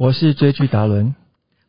我是追剧达伦，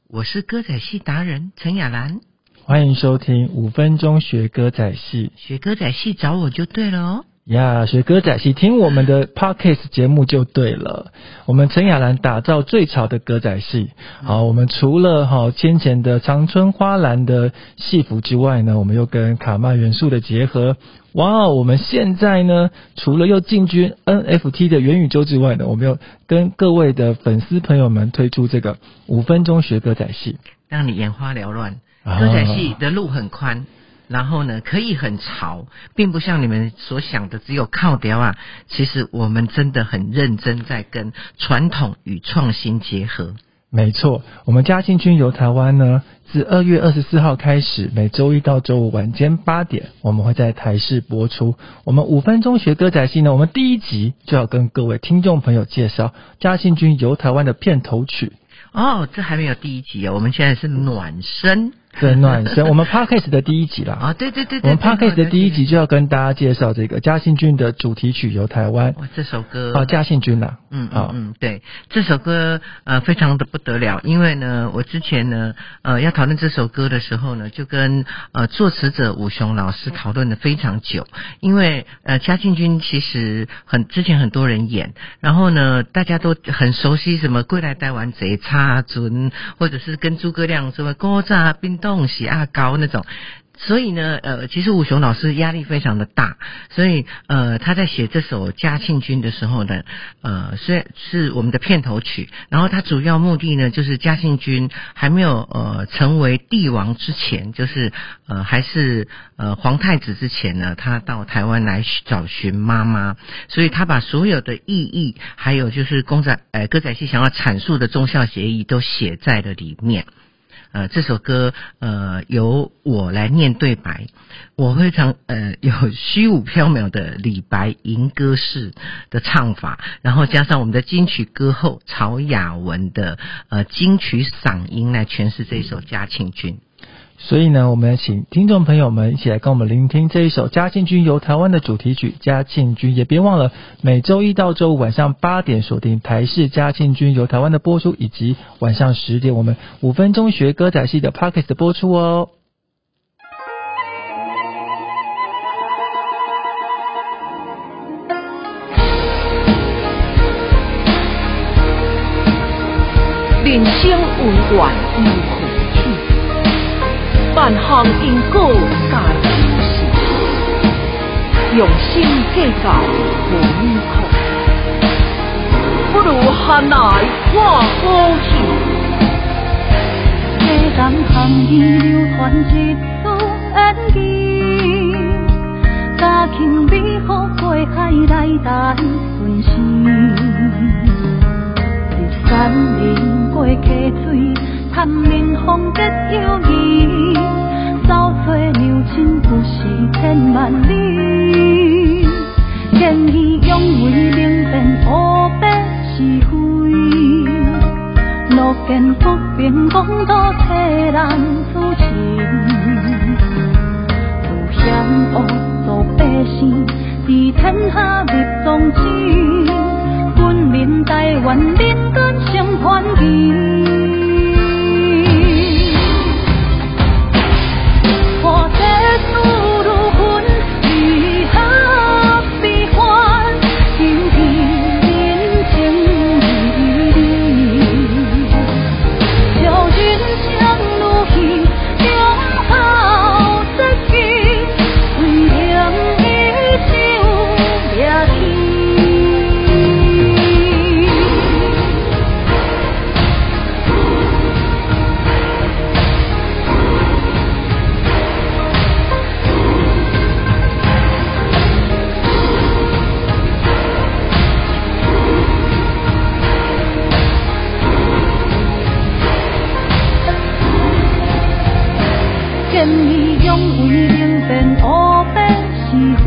我是歌仔戏达人陈雅兰。欢迎收听五分钟学歌仔戏。学歌仔戏找我就对了哦。呀，学歌仔戏听我们的 podcast 节目就对了。我们陈雅兰打造最潮的歌仔戏。好，我们除了哈先前的长春花篮的戏服之外呢，我们又跟卡曼元素的结合。哇，我们现在呢，除了又进军 NFT 的元宇宙之外呢，我们又跟各位的粉丝朋友们推出这个五分钟学歌仔戏，让你眼花缭乱。歌仔戏的路很宽。然后呢，可以很潮，并不像你们所想的只有靠雕啊。其实我们真的很认真，在跟传统与创新结合。没错，我们嘉庆君游台湾呢，自二月二十四号开始，每周一到周五晚间八点，我们会在台视播出。我们五分钟学歌仔戏呢，我们第一集就要跟各位听众朋友介绍嘉庆君游台湾的片头曲。哦，这还没有第一集哦，我们现在是暖身。对暖身，我们 podcast 的第一集啦。啊，对对对对，我们 podcast 的第一集就要跟大家介绍这个嘉信君的主题曲《游台湾》。哇，这首歌啊，嘉信君呐，嗯嗯嗯，对，这首歌呃非常的不得了，因为呢，我之前呢呃要讨论这首歌的时候呢，就跟呃作词者武雄老师讨论的非常久，因为呃嘉信君其实很之前很多人演，然后呢大家都很熟悉什么《归来带完贼》插尊，或者是跟诸葛亮什么高炸冰。东西啊高那种，所以呢，呃，其实武雄老师压力非常的大，所以呃，他在写这首《嘉庆君》的时候呢，呃，虽然是我们的片头曲，然后他主要目的呢，就是嘉庆君还没有呃成为帝王之前，就是呃还是呃皇太子之前呢，他到台湾来找寻妈妈，所以他把所有的意义，还有就是公仔呃歌仔戏想要阐述的忠孝协议，都写在了里面。呃，这首歌呃由我来念对白，我非常呃有虚无缥缈的李白吟歌式的唱法，然后加上我们的金曲歌后曹雅文的呃金曲嗓音来诠释这首《嘉庆君》。所以呢，我们请听众朋友们一起来跟我们聆听这一首嘉庆君游台湾的主题曲《嘉庆君》，也别忘了每周一到周五晚上八点锁定台视嘉庆君游台湾的播出，以及晚上十点我们五分钟学歌仔戏的 p o c k e t 的播出哦。人生有缘万行因果皆有时，用心计较无依靠，不如含来看好戏。世人行义流传一出演技，家庆美好过海来等顺心，第三年过溪水，探明风结友便不平公道替人主持，千意用为明辨黑白是非，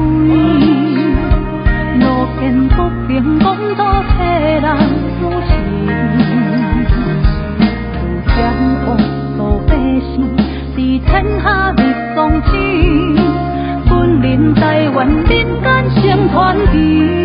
路见不平，讲道替人主持。自天王做的姓，是天下必颂之。本人台湾人间先传奇。